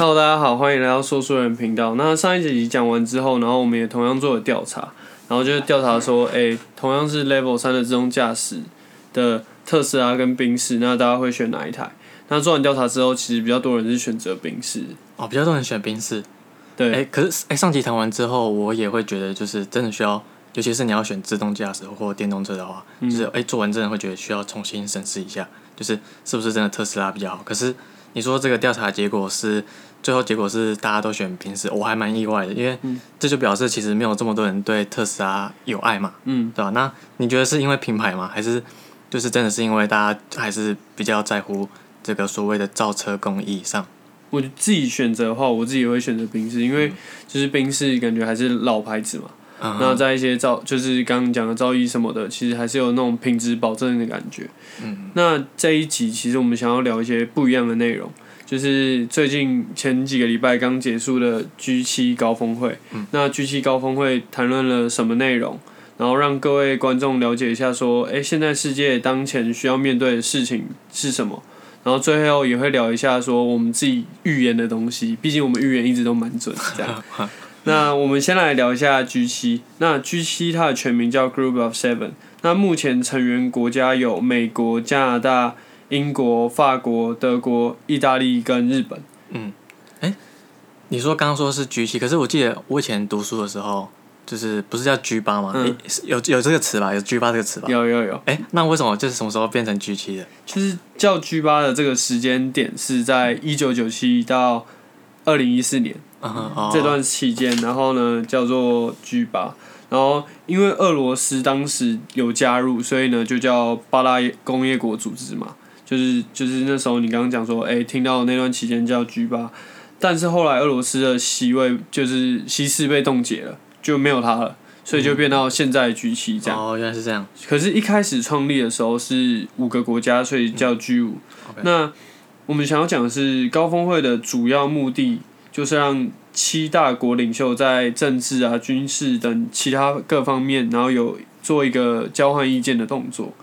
Hello，大家好，欢迎来到说书人频道。那上一集讲完之后，然后我们也同样做了调查，然后就是调查说，哎、同样是 Level 三的自动驾驶的特斯拉跟宾士，那大家会选哪一台？那做完调查之后，其实比较多人是选择宾士。哦，比较多人选宾士。对，哎、可是哎、上集谈完之后，我也会觉得就是真的需要，尤其是你要选自动驾驶或电动车的话，就是哎、做完真的会觉得需要重新审视一下，就是是不是真的特斯拉比较好。可是你说这个调查结果是最后结果是大家都选宾士，我还蛮意外的，因为这就表示其实没有这么多人对特斯拉有爱嘛，嗯，对吧？那你觉得是因为品牌吗？还是就是真的是因为大家还是比较在乎这个所谓的造车工艺上？我自己选择的话，我自己也会选择宾士，因为就是宾士感觉还是老牌子嘛。嗯那在一些造，就是刚刚讲的造诣什么的，其实还是有那种品质保证的感觉。嗯，那这一集其实我们想要聊一些不一样的内容，就是最近前几个礼拜刚结束的 G 七高峰会。嗯那 G 七高峰会谈论了什么内容？然后让各位观众了解一下，说，诶，现在世界当前需要面对的事情是什么？然后最后也会聊一下说我们自己预言的东西，毕竟我们预言一直都蛮准的这样。那我们先来聊一下 G 七。那 G 七它的全名叫 Group of Seven。那目前成员国家有美国、加拿大、英国、法国、德国、意大利跟日本。你说刚刚说是 G 七，可是我记得我以前读书的时候，就是不是叫 G 八吗？有有这个词吧？有 G 八这个词吧？有有有，哎、那为什么就是什么时候变成 G 七的？就是叫 G 八的这个时间点是在一九九七到二零一四年。嗯哦，这段期间，然后呢叫做 G 八，然后因为俄罗斯当时有加入，所以呢就叫巴拉工业国组织嘛，就是就是那时候你刚刚讲说，哎、听到那段期间叫 G 八，但是后来俄罗斯的席位就是西势被冻结了，就没有它了，所以就变到现在的 G 七这样。哦，原来是这样。可是，一开始创立的时候是五个国家，所以叫 G 五、那我们想要讲的是，高峰会的主要目的就是让七大国领袖在政治啊、军事等其他各方面，然后有做一个交换意见的动作。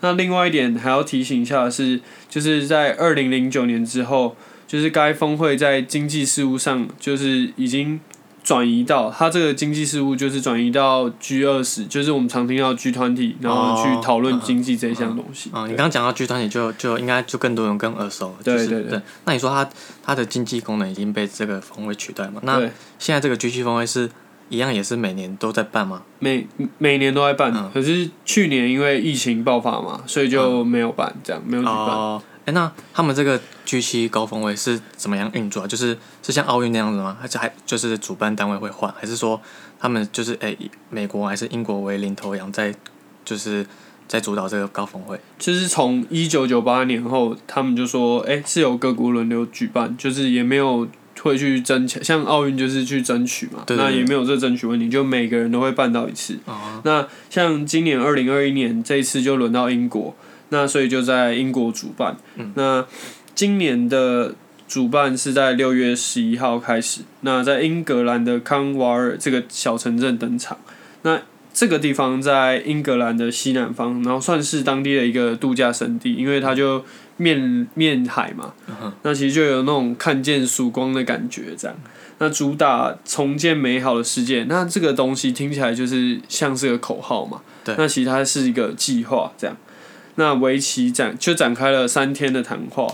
那另外一点还要提醒一下的是，就是在二零零九年之后，就是该峰会在经济事务上就是已经转移到它这个经济事务就是转移到 G 二十，就是我们常听到 G 团体，然后去讨论经济这一项东西。嗯，你刚刚讲到 G 团体就就应该就更多人更耳熟了。就是对对对那你说它它的经济功能已经被这个峰会取代嘛？那对，现在这个 G 七峰会是一样也是每年都在办吗？每每年都在办，嗯可是去年因为疫情爆发嘛，所以就没有办，这样没有举办。哦，哎、那他们这个 G 七高峰会是怎么样运作啊？就是是像奥运那样子吗？还是还就是主办单位会换，还是说他们就是哎、以美国还是英国为领头羊在就是在主导这个高峰会？就是从一九九八年后，他们就说，哎、是由各国轮流举办，就是也没有会去争取，像奥运就是去争取嘛，那也没有这争取问题，就每个人都会办到一次。哦，那像今年二零二一年这一次就轮到英国，那所以就在英国主办。嗯那今年的主办是在六月十一号开始，那在英格兰的康瓦尔这个小城镇登场。那这个地方在英格兰的西南方，然后算是当地的一个度假胜地，因为它就面面海嘛，那其实就有那种看见曙光的感觉，这样。那主打重建美好的世界，那这个东西听起来就是像是个口号嘛。对那其实它是一个计划，这样。那围棋展就展开了三天的谈话，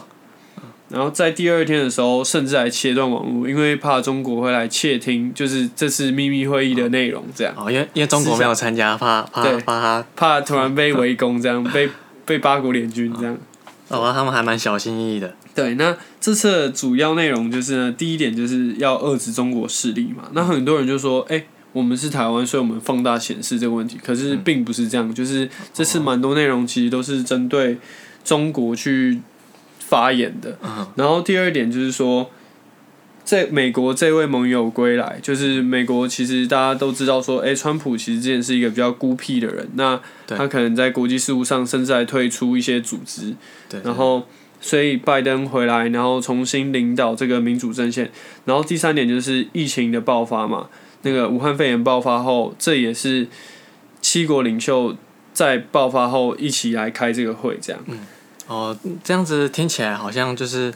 然后在第二天的时候，甚至还切断网络，因为怕中国会来窃听，就是这次秘密会议的内容，这样。哦，因为因为中国没有参加，怕怕对怕他，怕突然被围攻，这样被被八国联军这样。哦，他们还蛮小心翼翼的。对，那这次的主要内容就是呢，第一点就是要遏制中国势力嘛。那很多人就说，哎、我们是台湾，所以我们放大显示这个问题。可是并不是这样，就是这次蛮多内容其实都是针对中国去发言的。嗯然后第二点就是说，在美国这位盟友归来，就是美国其实大家都知道说，哎、川普其实之前是一个比较孤僻的人，那他可能在国际事务上甚至还退出一些组织。对，然后所以拜登回来，然后重新领导这个民主阵线。然后第三点就是疫情的爆发嘛，那个武汉肺炎爆发后，这也是七国领袖在爆发后一起来开这个会，这样。哦，这样子听起来好像就是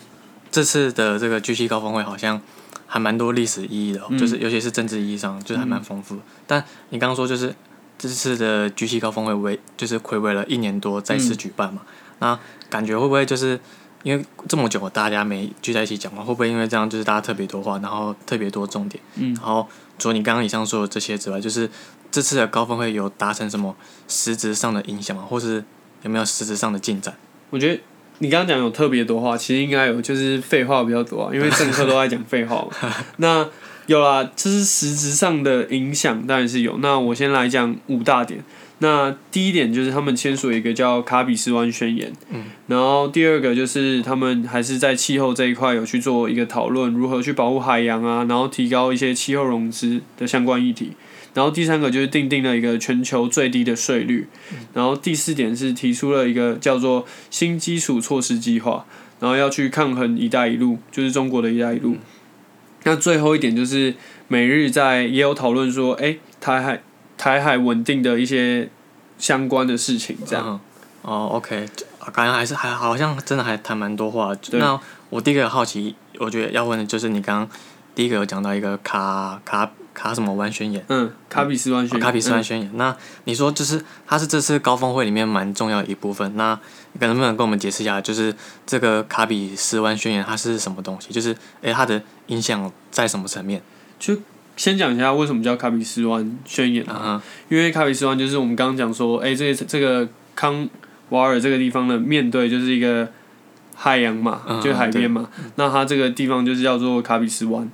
这次的这个 G 七高峰会好像还蛮多历史意义的、哦，嗯就是尤其是政治意义上，就是还蛮丰富的。但你刚刚说就是这次的 G 七高峰会为就是暌违了一年多再次举办嘛，那感觉会不会就是因为这么久大家没聚在一起讲话，会不会因为这样就是大家特别多话，然后特别多重点，嗯然后除了你刚刚以上说的这些之外，就是这次的高峰会有达成什么实质上的影响吗？或是有没有实质上的进展？我觉得你刚刚讲有特别多话，其实应该有就是废话比较多啊，因为政客都在讲废话嘛。那有啦，这是实质上的影响，当然是有。那我先来讲五大点。那第一点就是他们签署一个叫卡比斯湾宣言，嗯，然后第二个就是他们还是在气候这一块有去做一个讨论，如何去保护海洋啊，然后提高一些气候融资的相关议题。然后第三个就是定定了一个全球最低的税率，然后第四点是提出了一个叫做新基础措施计划，然后要去抗衡“一带一路”，就是中国的一带一路。那最后一点就是美日在也有讨论说，哎，台海台海稳定的一些相关的事情，这样。嗯哦，OK，啊感觉还是还好像真的还谈蛮多话。对那我第一个好奇，我觉得要问的就是你刚刚第一个有讲到一个卡卡卡什么湾宣言，嗯，卡比斯湾宣卡比斯湾嗯宣言。那你说就是它是这次高峰会里面蛮重要的一部分，那你能不能跟我们解释一下，就是这个卡比斯湾宣言它是什么东西？就是诶、它的影响在什么层面？就先讲一下为什么叫卡比斯湾宣言啊？因为卡比斯湾就是我们刚刚讲说，哎、这这个康瓦尔这个地方的面对就是一个海洋嘛，嗯就是海边嘛。那它这个地方就是叫做卡比斯湾，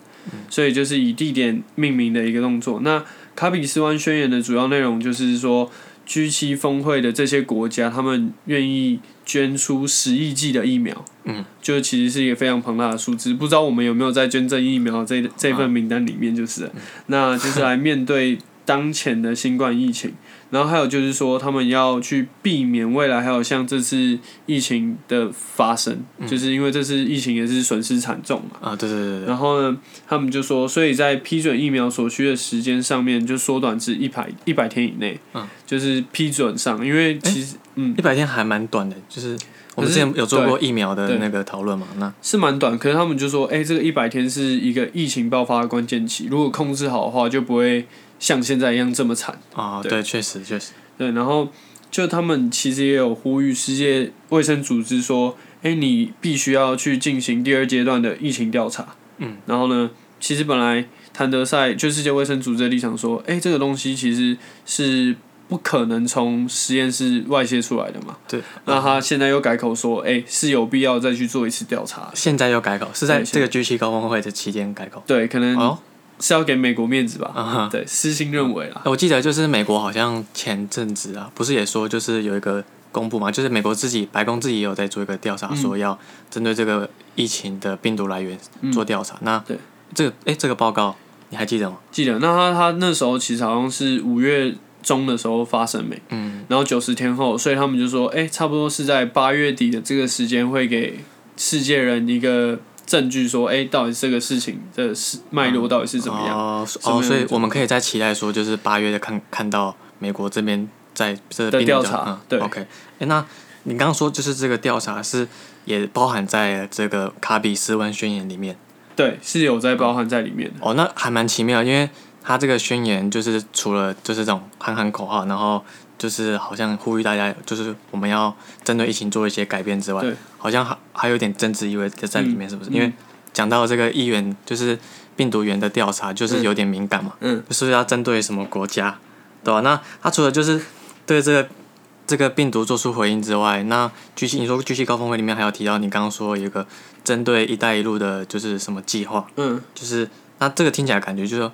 所以就是以地点命名的一个动作。那卡比斯湾宣言的主要内容就是说，G7 峰会的这些国家，他们愿意捐出十亿剂的疫苗。嗯，就其实是一个非常庞大的数字，不知道我们有没有在捐赠疫苗这这份名单里面，就是。了，那就是来面对当前的新冠疫情，然后还有就是说，他们要去避免未来还有像这次疫情的发生，就是因为这次疫情也是损失惨重嘛。啊，对对对对，然后呢，他们就说，所以在批准疫苗所需的时间上面，就缩短至一百一百天以内，嗯。就是批准上，因为其实、嗯。一百天还蛮短的，就是我们之前有做过疫苗的那个讨论嘛，那是蛮短，可是他们就说，哎、这个一百天是一个疫情爆发的关键期，如果控制好的话，就不会像现在一样这么惨。啊，对对，确实确实，对，然后就他们其实也有呼吁世界卫生组织说，哎、你必须要去进行第二阶段的疫情调查。嗯，然后呢，其实本来谭德赛就世界卫生组织的立场说，哎、这个东西其实是不可能从实验室外泄出来的嘛。对，那他现在又改口说，哎、是有必要再去做一次调查。现在又改口，是在这个 G 七高峰会的期间改口。对，可能哦，是要给美国面子吧。对，私心认为啦。我记得就是美国好像前阵子啊，不是也说就是有一个公布嘛，就是美国自己白宫自己也有在做一个调查，嗯说要针对这个疫情的病毒来源做调查。那对这个哎，这个报告你还记得吗？记得，那他他那时候其实好像是五月中的时候发生没，嗯，然后九十天后，所以他们就说，哎、差不多是在八月底的这个时间会给世界人一个证据，说，哎、到底这个事情的是脉络到底是怎么样？哦哦，所以我们可以再期待说，就是八月的看看到美国这边在这个的调查嗯对 OK，哎，那你刚刚说就是这个调查是也包含在这个卡比斯湾宣言里面。对，是有在包含在里面的。哦，那还蛮奇妙，因为他这个宣言就是除了就是这种喊喊口号，然后就是好像呼吁大家，就是我们要针对疫情做一些改变之外，好像还还有点政治意味在里面，是不是？嗯。因为讲到这个议员就是病毒源的调查，就是有点敏感嘛，嗯，就是要针对什么国家，对吧、那他除了就是对这个这个病毒做出回应之外，那 G 七你说 G 七高峰会里面还有提到你刚刚说有一个针对“一带一路”的就是什么计划，嗯。就是那这个听起来感觉就是说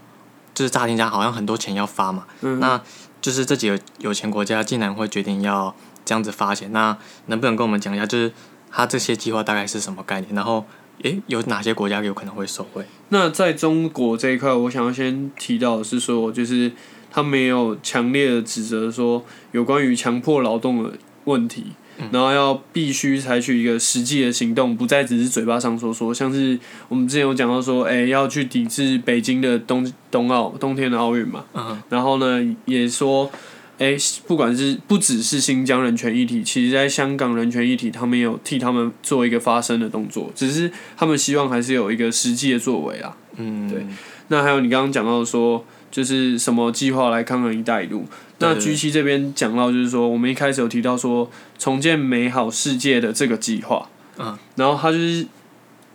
就是乍听下好像很多钱要发嘛，嗯，那就是这几个有钱国家竟然会决定要这样子发钱，那能不能跟我们讲一下，就是他这些计划大概是什么概念？然后诶，有哪些国家有可能会受惠？那在中国这一块，我想要先提到的是说，就是他没有强烈的指责说有关于强迫劳动的问题，然后要必须采取一个实际的行动，不再只是嘴巴上说说。像是我们之前有讲到说，哎、要去抵制北京的冬冬奥冬天的奥运嘛，嗯然后呢也说，哎，不管是不只是新疆人权议题，其实在香港人权议题，他们有替他们做一个发声的动作，只是他们希望还是有一个实际的作为啊。嗯，对那还有你刚刚讲到说，就是什么计划来抗衡“一带一路”？那对 G 七这边讲到，就是说我们一开始有提到说重建美好世界的这个计划，嗯，然后他就是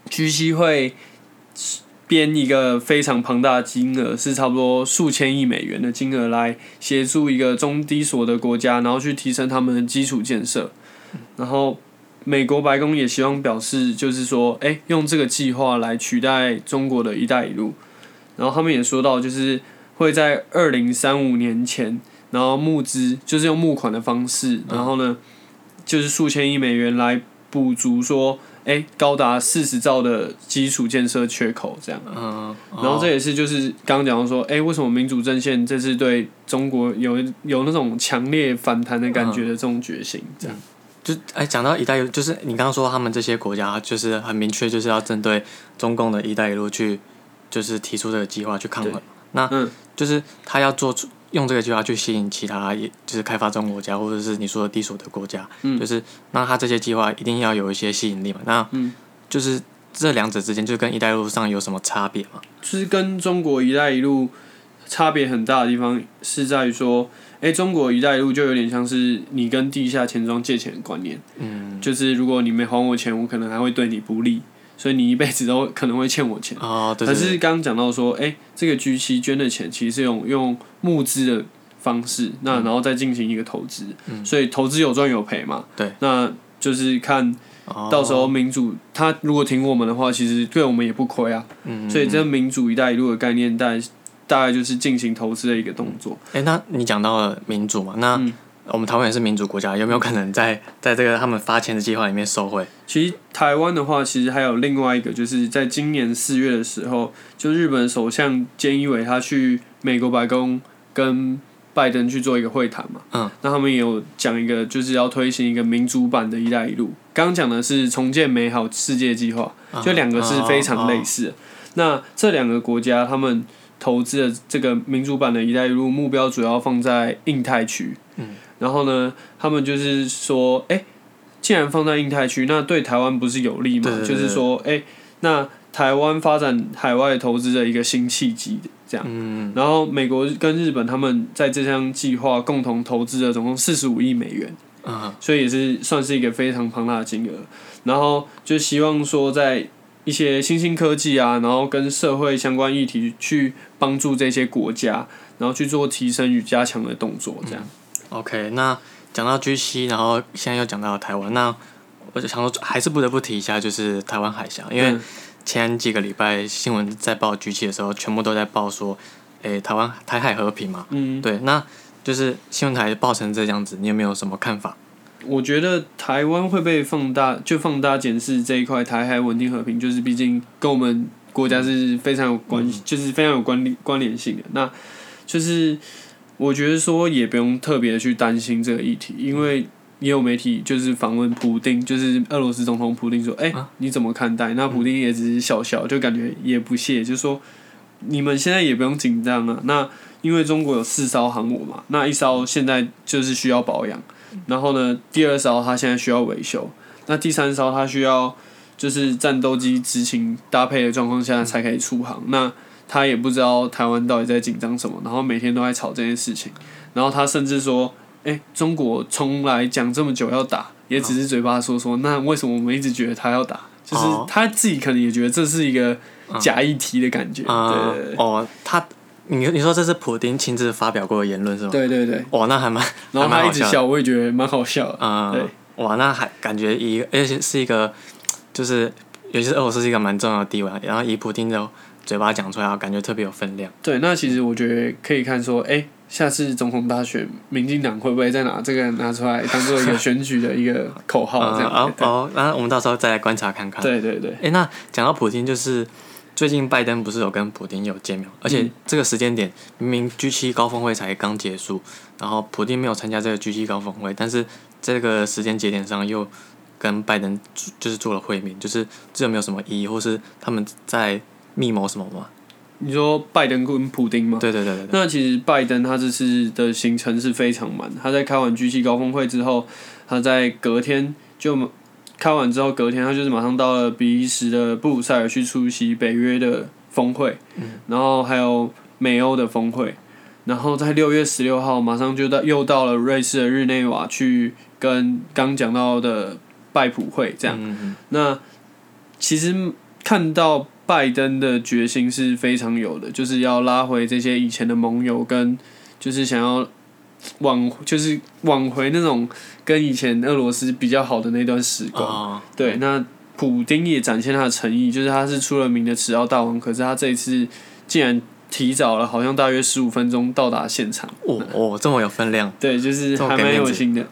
G 七会编一个非常庞大的金额，是差不多数千亿美元的金额来协助一个中低所得国家，然后去提升他们的基础建设，然后。美国白宫也希望表示，就是说，哎、用这个计划来取代中国的一带一路。然后他们也说到，就是会在二零三五年前，然后募资，就是用募款的方式，然后呢，就是数千亿美元来补足说，哎、高达四十兆的基础建设缺口这样。嗯，然后这也是就是刚刚讲到说，哎、为什么民主阵线这次对中国有有那种强烈反弹的感觉的这种决心，这样。就哎，讲到“一带一路”，就是你刚刚说他们这些国家，就是很明确，就是要针对中共的一带一路去，就是提出这个计划去抗衡。那嗯就是他要做出用这个计划去吸引其他，也就是开发中国家或者是你说的低所得国家，嗯就是那他这些计划一定要有一些吸引力嘛。那嗯就是这两者之间，就跟“一带一路”上有什么差别吗？就是跟中国“一带一路”差别很大的地方是在于说，哎、中国“一带一路”就有点像是你跟地下钱庄借钱的观念，嗯，就是如果你没还我钱，我可能还会对你不利，所以你一辈子都可能会欠我钱。哦，对可是刚刚讲到说，哎、这个 G 七捐的钱其实是用用募资的方式，那然后再进行一个投资，嗯所以投资有赚有赔嘛。对，那就是看哦到时候民主他如果挺我们的话，其实对我们也不亏啊。嗯，所以这民主“一带一路”的概念，大概大概就是进行投资的一个动作。哎、那你讲到了民主嘛？那嗯我们台湾也是民主国家，有没有可能在 在这个他们发钱的计划里面受贿？其实台湾的话，其实还有另外一个，就是在今年四月的时候，就日本首相菅义伟他去美国白宫跟拜登去做一个会谈嘛。嗯。那他们也有讲一个，就是要推行一个民主版的一带一路。刚刚讲的是重建美好世界计划，就两个是非常类似的。那这两个国家他们投资的这个民主版的一带一路目标主要放在印太区。嗯。然后呢，他们就是说，哎、既然放在印太区，那对台湾不是有利吗？就是说，哎、那台湾发展海外投资的一个新契机，这样。嗯，然后美国跟日本他们在这项计划共同投资了总共四十五亿美元，嗯所以也是算是一个非常庞大的金额。然后就希望说在一些新兴科技啊，然后跟社会相关议题去帮助这些国家，然后去做提升与加强的动作，这样。，OK，那讲到 G 七，然后现在又讲到台湾，那我就想说，还是不得不提一下，就是台湾海峡，因为嗯前几个礼拜新闻在报 G 七的时候，全部都在报说，诶、台湾台海和平嘛，嗯，对，那就是新闻台报成这样子，你有没有什么看法？我觉得台湾会被放大，就放大检视这一块台海稳定和平，就是毕竟跟我们国家是非常有关，就是非常有关联关联性的。那就是我觉得说也不用特别去担心这个议题，因为也有媒体就是访问普丁，就是俄罗斯总统普丁说：“哎、啊你怎么看待？”那普丁也只是笑笑，就感觉也不屑，就说你们现在也不用紧张了。那因为中国有四艘航母嘛，那一艘现在就是需要保养。然后呢，第二艘它现在需要维修，那第三艘它需要就是战斗机执勤搭配的状况下才可以出航。那他也不知道台湾到底在紧张什么，然后每天都在吵这件事情。然后他甚至说：“哎、中国从来讲这么久要打，也只是嘴巴说说，那为什么我们一直觉得他要打？就是哦他自己可能也觉得这是一个假议题的感觉。啊、对对哦，他，你你说这是普丁亲自发表过的言论是吗？对对对哇。哦，那还蛮，然后他一直笑，我也觉得蛮好笑的。嗯，对哇，那还感觉一，而且是一个，就是尤其是俄罗斯是一个蛮重要的地位，然后以普丁的嘴巴讲出来，感觉特别有分量。对，那其实我觉得可以看说，哎、下次总统大选，民进党会不会再拿这个拿出来当做一个选举的一个口号嗯，这样？哦哦，那我们到时候再来观察看看。对对对，哎，那讲到普京，就是最近拜登不是有跟普京有见面，而且嗯这个时间点明明 G 七高峰会才刚结束，然后普京没有参加这个 G 七高峰会，但是这个时间节点上又跟拜登就是做了会面，就是这有没有什么意义，或是他们在密谋什么吗？你说拜登跟普丁吗？对对对对对，那其实拜登他这次的行程是非常满，他在开完 G 7高峰会之后，他在隔天就开完之后，隔天他就是马上到了比利时的布鲁塞尔去出席北约的峰会，然后还有美欧的峰会，然后在六月十六号马上就到又到了瑞士的日内瓦去跟刚讲到的拜普会这样。嗯嗯那其实看到拜登的决心是非常有的，就是要拉回这些以前的盟友，跟就是想要挽，就是挽回那种跟以前俄罗斯比较好的那段时嗯光。哦，对，那普丁也展现他的诚意，就是他是出了名的迟到大王，可是他这一次竟然提早了，好像大约十五分钟到达现场。哦哦，这么有分量，对，就是还蛮有心的。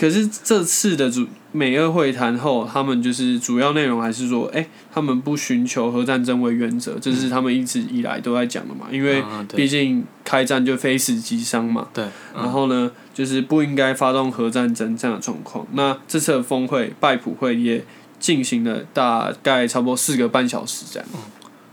可是这次的主美俄会谈后，他们就是主要内容还是说，哎、他们不寻求核战争为原则，这是他们一直以来都在讲的嘛。因为毕竟开战就非死即伤嘛。对，然后呢，就是不应该发动核战争这样的状况。那这次的峰会拜普会也进行了大概差不多四个半小时这样。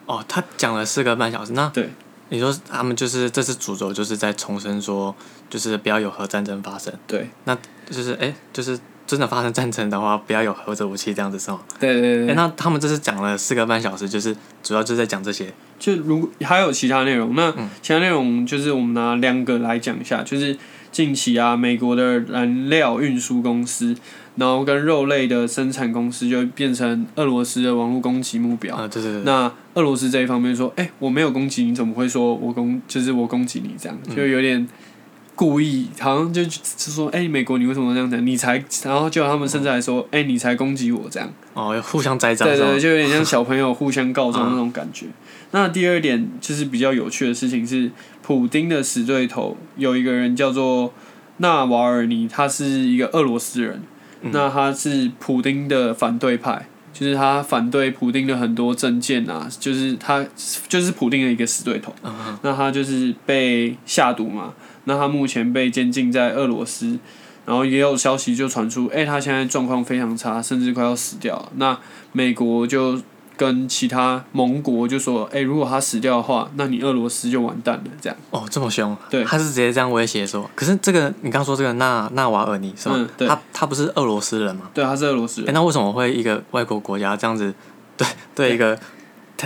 哦，他讲了四个半小时，那对，你说他们就是这次主轴就是在重申说，就是不要有核战争发生，对，那就是哎、就是真的发生战争的话，不要有核子武器这样子是吗？哎、对对对对。那他们这次讲了四个半小时，就是主要就是在讲这些，就如还有其他内容，那嗯其他内容就是我们拿两个来讲一下，就是近期啊，美国的燃料运输公司，然后跟肉类的生产公司就变成俄罗斯的网络攻击目标。啊、对对对，那俄罗斯这一方面说，哎、我没有攻击你，怎么会说我攻就是我攻击你这样，就有点故意，好像就就说，哎、美国你为什么这样讲？你才，然后就他们甚至还说，哎、你才攻击我这样。哦，互相栽赃对对对，？就有点像小朋友互相告状 那种感觉。那第二点就是比较有趣的事情是，普丁的死对头有一个人叫做纳瓦尔尼，他是一个俄罗斯人，那他是普丁的反对派。就是他反对普丁的很多政见啊，就是他就是普丁的一个死对头。那他就是被下毒嘛，那他目前被监禁在俄罗斯，然后也有消息就传出，哎、他现在状况非常差，甚至快要死掉了。那美国就跟其他盟国就说，哎、如果他死掉的话，那你俄罗斯就完蛋了，这样。哦，这么凶，对他是直接这样威胁说，可是这个你刚说这个纳纳瓦尔尼是吗？嗯对他他不是俄罗斯人吗？对，他是俄罗斯哎、人。那为什么会一个外国国家这样子对对一个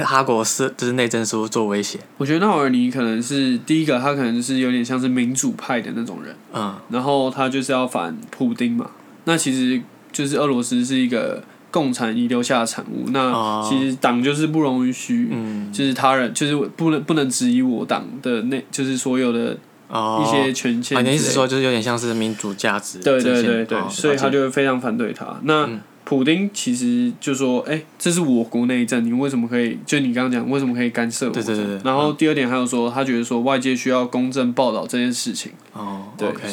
哈国是就是内政事务做威胁？我觉得纳瓦尔尼可能是第一个，他可能是有点像是民主派的那种人。嗯，然后他就是要反普丁嘛。那其实就是俄罗斯是一个共产遗留下的产物。那其实党就是不容许，嗯就是他人就是不能不能质疑我党的那，就是所有的，一些权限啊，你的意思说就是有点像是民主价值对？对对对，所以他就会非常反对他。那普丁其实就说：“哎、这是我国内政，你为什么可以？就你刚刚讲，为什么可以干涉我？”对对对对然后第二点还有说，他觉得说外界需要公正报道这件事情。哦对，OK，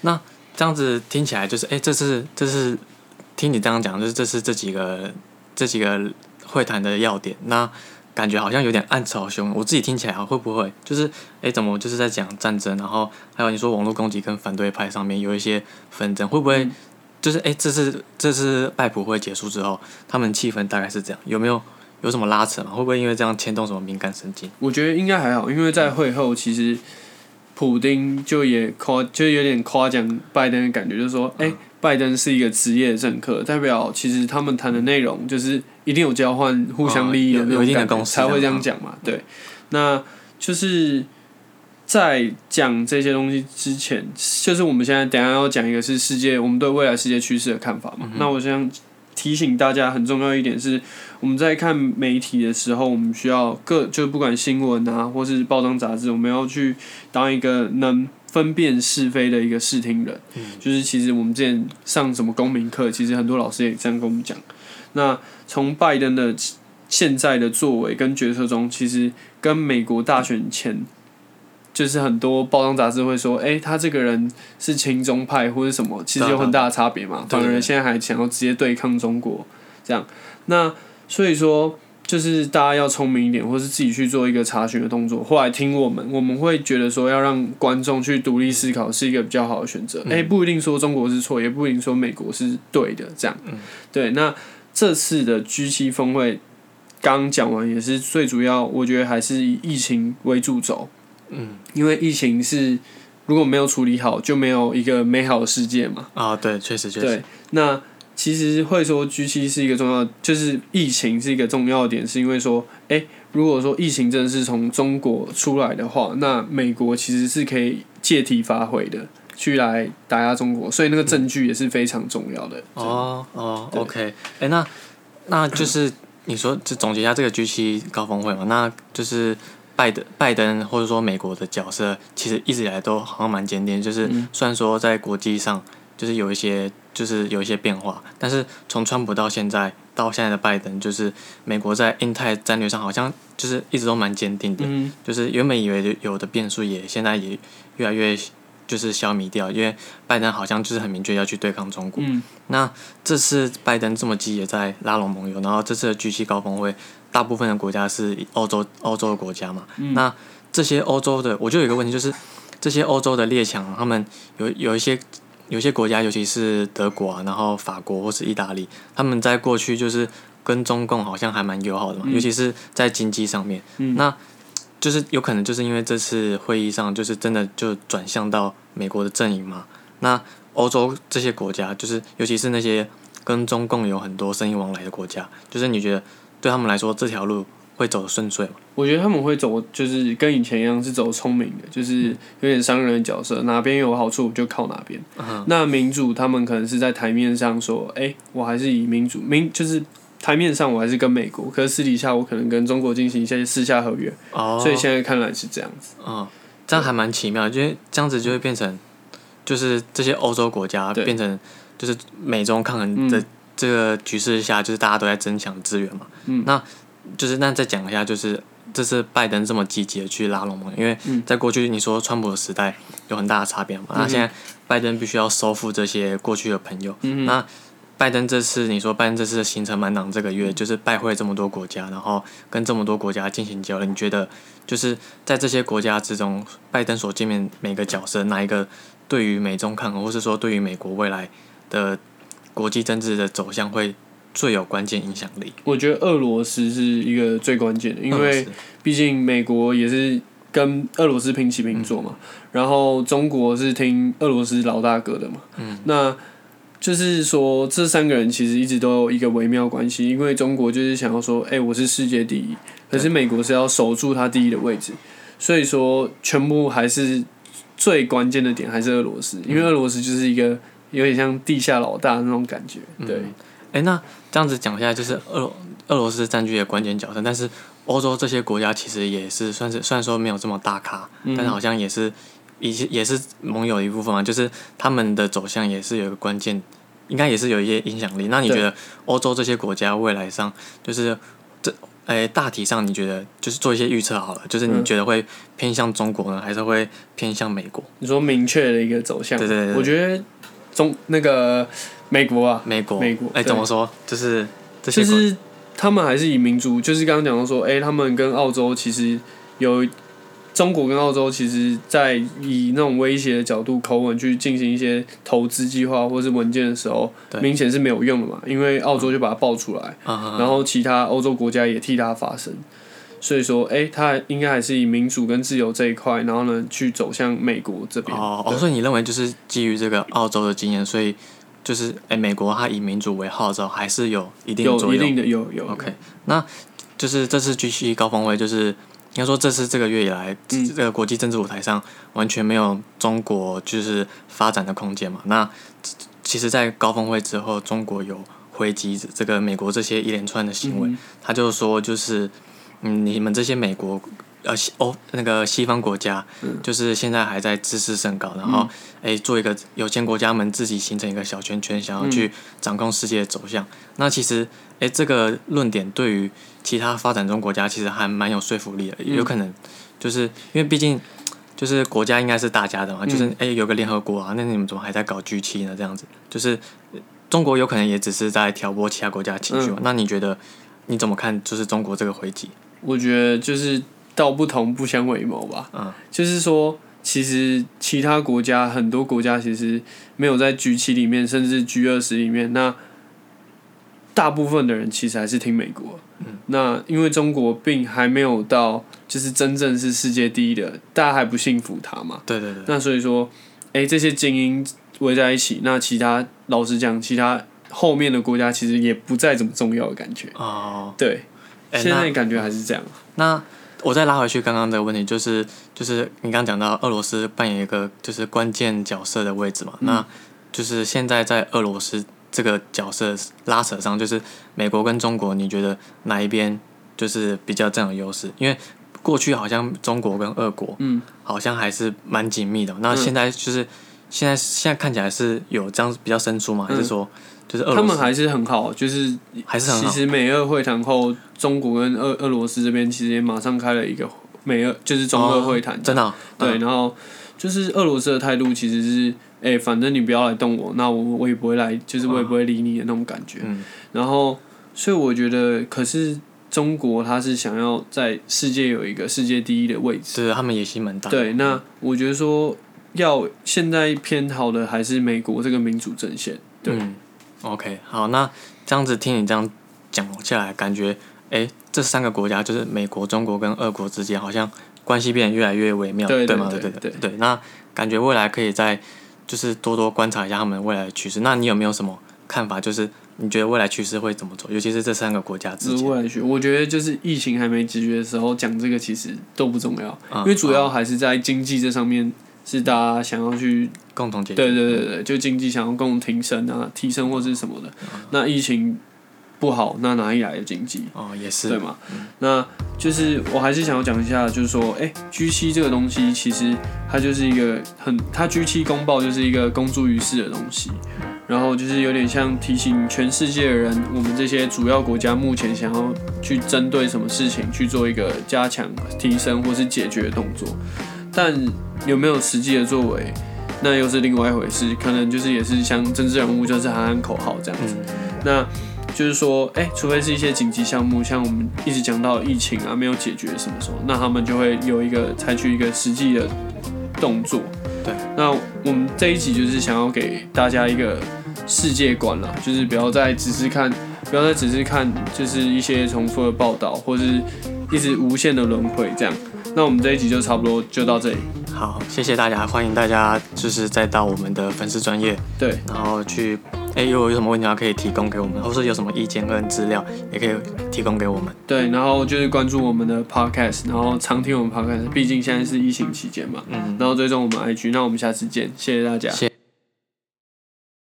那这样子听起来就是，哎、这是这是听你这样讲，就是这是这几个这几个会谈的要点，那感觉好像有点暗潮汹涌。我自己听起来啊，会不会就是，哎、怎么就是在讲战争，然后还有你说网络攻击跟反对派上面有一些纷争，会不会嗯就是，哎、这次这次拜普会结束之后，他们气氛大概是这样，有没有有什么拉扯吗？会不会因为这样牵动什么敏感神经？我觉得应该还好，因为在会后其实普丁就也夸，就有点夸奖拜登的感觉，就是说，哎、拜登是一个职业政客，代表其实他们谈的内容就是一定有交换互相利益的有有一定的种感觉，共识才会这样讲嘛。对，那就是在讲这些东西之前，就是我们现在等一下要讲一个是世界我们对未来世界趋势的看法嘛。那我想提醒大家很重要一点是，我们在看媒体的时候，我们需要各就不管新闻啊，或是报章杂志，我们要去当一个能分辨是非的一个视听人。就是其实我们之前上什么公民课，其实很多老师也这样跟我们讲。那从拜登的现在的作为跟决策中，其实跟美国大选前。就是很多包装杂志会说，哎、他这个人是亲中派或者什么，其实有很大的差别嘛。反而现在还想要直接对抗中国，这样。那所以说，就是大家要聪明一点，或是自己去做一个查询的动作。后来听我们，我们会觉得说要让观众去独立思考是一个比较好的选择。哎、不一定说中国是错，也不一定说美国是对的，这样。对，那这次的 G 七峰会刚讲完也是最主要，我觉得还是以疫情为主轴。嗯，因为疫情是如果没有处理好，就没有一个美好的世界嘛。啊，对，确实确实，对，那其实会说 G 七是一个重要，就是疫情是一个重要的点，是因为说，哎、如果说疫情真的是从中国出来的话，那美国其实是可以借题发挥的，去来打压中国，所以那个证据也是非常重要的。哦哦，OK，哎、那那就是你说，就总结一下这个 G 七高峰会嘛，那就是拜登拜登或者说美国的角色，其实一直以来都好像蛮坚定，就是嗯。虽然说在国际上就是有一些就是有一些变化，但是从川普到现在到现在的拜登，就是美国在印太战略上好像就是一直都蛮坚定的，嗯。就是原本以为有的变数也现在也越来越就是消弭掉，因为拜登好像就是很明确要去对抗中国。嗯那这次拜登这么积极在拉拢盟友，然后这次的 G 7高峰会，大部分的国家是欧洲欧洲的国家嘛？嗯那这些欧洲的，我就有一个问题，就是这些欧洲的列强，他们有有一些有一些国家，尤其是德国啊，然后法国或是意大利，他们在过去就是跟中共好像还蛮友好的嘛，嗯尤其是在经济上面。嗯那就是有可能就是因为这次会议上，就是真的就转向到美国的阵营嘛。那欧洲这些国家，就是尤其是那些跟中共有很多生意往来的国家，就是你觉得对他们来说这条路会走得顺遂吗？我觉得他们会走，就是跟以前一样是走聪明的，就是有点商人的角色，哪边有好处我就靠哪边。嗯那民主他们可能是在台面上说，哎、我还是以民主民就是台面上我还是跟美国，可是私底下我可能跟中国进行一些私下合约，哦，所以现在看来是这样子。嗯，这样还蛮奇妙的，因为这样子就会变成，就是这些欧洲国家变成就是美中抗衡的嗯这个局势下，就是大家都在争抢资源嘛。嗯那就是那再讲一下，就是这次拜登这么积极的去拉拢盟友，因为嗯在过去你说川普的时代有很大的差别嘛，嗯那现在拜登必须要收复这些过去的朋友，嗯那。拜登这次，你说拜登这次的行程满档，这个月就是拜会这么多国家，然后跟这么多国家进行交流。你觉得就是在这些国家之中，拜登所见面每个角色，哪一个对于美中抗衡，或是说对于美国未来的国际政治的走向会最有关键影响力？我觉得俄罗斯是一个最关键的，因为毕竟美国也是跟俄罗斯平起平坐嘛，然后中国是听俄罗斯老大哥的嘛，嗯那就是说这三个人其实一直都有一个微妙关系，因为中国就是想要说，哎、我是世界第一，可是美国是要守住他第一的位置，所以说全部还是最关键的点还是俄罗斯，因为俄罗斯就是一个有点像地下老大那种感觉，对。嗯哎、那这样子讲下来，就是俄罗俄罗斯占据了关键角色，但是欧洲这些国家其实也是算是虽然说没有这么大咖，嗯。但是好像也是也是也是盟友的一部分嘛，就是他们的走向也是有一个关键，应该也是有一些影响力。那你觉得欧洲这些国家未来上，就是这诶、大体上你觉得就是做一些预测好了，就是你嗯觉得会偏向中国呢，还是会偏向美国？你说明确的一个走向，对对对对我觉得中那个美国啊，美国，哎、美国哎怎么说？就是这些国就是他们还是以民族，就是刚刚讲到说，哎、他们跟澳洲其实有中国跟澳洲，其实在以那种威胁的角度口吻去进行一些投资计划或是文件的时候，明显是没有用的嘛，因为澳洲就把它爆出来，啊，然后其他欧洲国家也替它发声。所以说，哎、他应该还是以民主跟自由这一块，然后呢，去走向美国这边。哦哦，所以你认为就是基于这个澳洲的经验，所以就是哎、美国它以民主为号召，还是有一定的作用。有一定的有有 OK，那就是这次 G 7高峰会，就是应该说这是这个月以来，嗯这个国际政治舞台上完全没有中国就是发展的空间嘛。那其实，在高峰会之后，中国有回击这个美国这些一连串的行为，嗯他就说就是嗯，你们这些美国呃西欧那个西方国家，嗯就是现在还在自视甚高，然后诶、做一个有钱国家们自己形成一个小圈圈，想要去掌控世界的走向。那其实诶、这个论点对于其他发展中国家其实还蛮有说服力的，有可能就是因为毕竟。就是国家应该是大家的嘛，就是诶、有个联合国啊，那你们怎么还在搞 G 七呢？这样子，就是呃中国有可能也只是在挑拨其他国家的情绪嘛。那你觉得你怎么看？就是中国这个回击？我觉得就是道不同不相为谋吧。嗯，就是说，其实其他国家很多国家其实没有在 G 七里面，甚至 G 二十里面。那大部分的人其实还是听美国。嗯那因为中国并还没有到就是真正是世界第一的，大家还不信服他嘛。对对对，那所以说，哎、这些精英围在一起，那其他老实讲，其他后面的国家其实也不再怎么重要的感觉。哦，对，现在感觉还是这样。那我再拉回去刚刚的问题，就是就是你刚刚讲到俄罗斯扮演一个就是关键角色的位置嘛，嗯那就是现在在俄罗斯这个角色拉扯上，就是美国跟中国，你觉得哪一边就是比较占有优势？因为过去好像中国跟俄国，嗯，好像还是蛮紧密的。那嗯现在就是、现在现在看起来是有这样比较生疏吗？还是说他们还是很好，就是还是？其实美俄会谈后，中国跟俄俄罗斯这边其实也马上开了一个美俄，就是中俄会谈。真的哦、对，嗯然后就是俄罗斯的态度其实是，哎、反正你不要来动我，那我我也不会来，就是我也不会理你的那种感觉。嗯然后，所以我觉得，可是中国他是想要在世界有一个世界第一的位置。对他们野心蛮大的。对，那我觉得说要现在偏好的还是美国这个民主阵线。对，嗯，OK，好，那这样子听你这样讲下来，感觉诶，这三个国家就是美国、中国跟俄国之间，好像关系变得越来越微妙，吗？对吗对对对对对。那感觉未来可以再就是多多观察一下他们未来的趋势。那你有没有什么看法？就是你觉得未来趋势会怎么走？尤其是这三个国家之间。未来学，我觉得就是疫情还没解决的时候讲这个其实都不重要，嗯因为主要还是在经济这上面是大家想要去共同解决。对对对对，就经济想要共同提升啊，提升或是什么的。那疫情不好，那哪里来的经济？哦，也是。对吗？那就是我还是想要讲一下，就是说，哎、g 七这个东西其实它就是一个很，它 G 七公报就是一个公诸于世的东西，然后就是有点像提醒全世界的人，我们这些主要国家目前想要去针对什么事情去做一个加强、提升或是解决的动作，但有没有实际的作为？那又是另外一回事，可能就是也是像政治人物，就是喊喊口号这样子。嗯，那就是说，哎、除非是一些紧急项目，像我们一直讲到疫情啊没有解决什么时候，那他们就会有一个采取一个实际的动作。对，那我们这一集就是想要给大家一个世界观啦，就是不要再只是看，不要再只是看，就是一些重复的报道，或是一直无限的轮回这样。那我们这一集就差不多就到这里。好，谢谢大家，欢迎大家就是再到我们的粉丝专业，对，然后去，哎，如果有什么问题的话，可以提供给我们，或是有什么意见跟资料，也可以提供给我们。对，然后就是关注我们的 podcast，然后常听我们 podcast，毕竟现在是疫情期间嘛。嗯，然后追踪我们 IG，那我们下次见，谢谢大家。谢。